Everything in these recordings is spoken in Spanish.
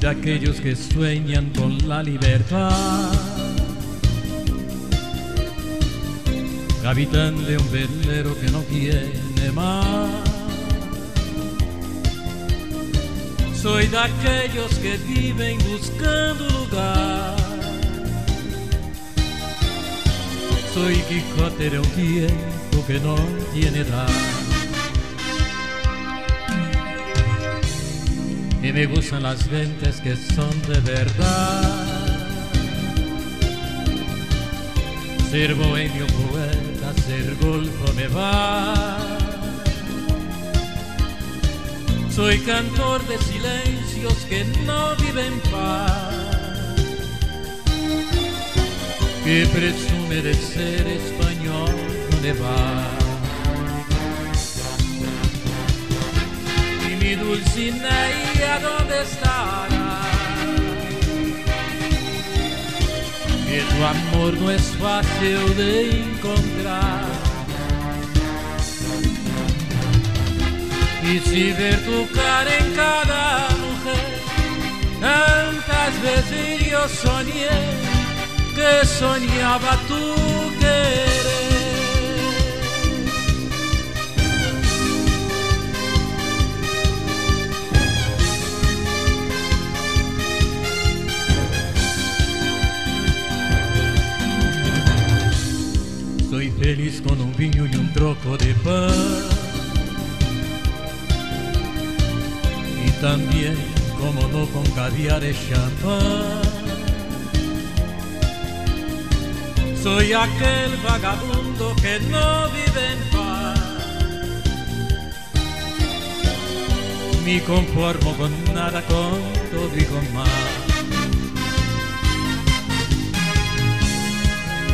de aquellos que sueñan con la libertad. Capitán de un velero que no tiene más. Soy de aquellos que viven buscando lugar. Soy Quijote de un tiempo que no tiene edad. Y me gustan las gentes que son de verdad. Ser bohemio poeta, ser golfo me va. Soy cantor de silencios que no viven paz. Que presume de ser español, ¿dónde va? Y mi Dulcinea, ¿dónde estará? Que tu amor no es fácil de encontrar. Y si ver tu cara en cada mujer, tantas veces yo soñé que soñaba tu querer. Con un viño y un troco de pan. Y también, como no, con caviar y champán. Soy aquel vagabundo que no vive en paz. Ni conformo con nada, con todo y con más.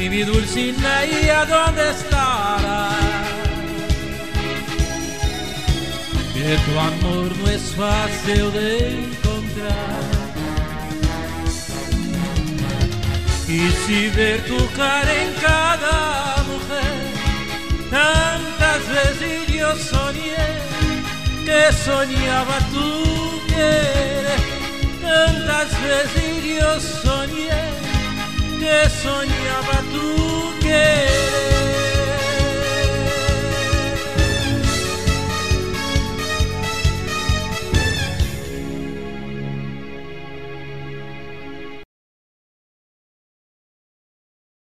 Y mi Dulcinea, ¿dónde estará? Que tu amor no es fácil de encontrar. Y si ver tu cara en cada mujer, tantas veces yo soñé que soñaba tu querer, tantas veces yo soñé que soñaba tu querer.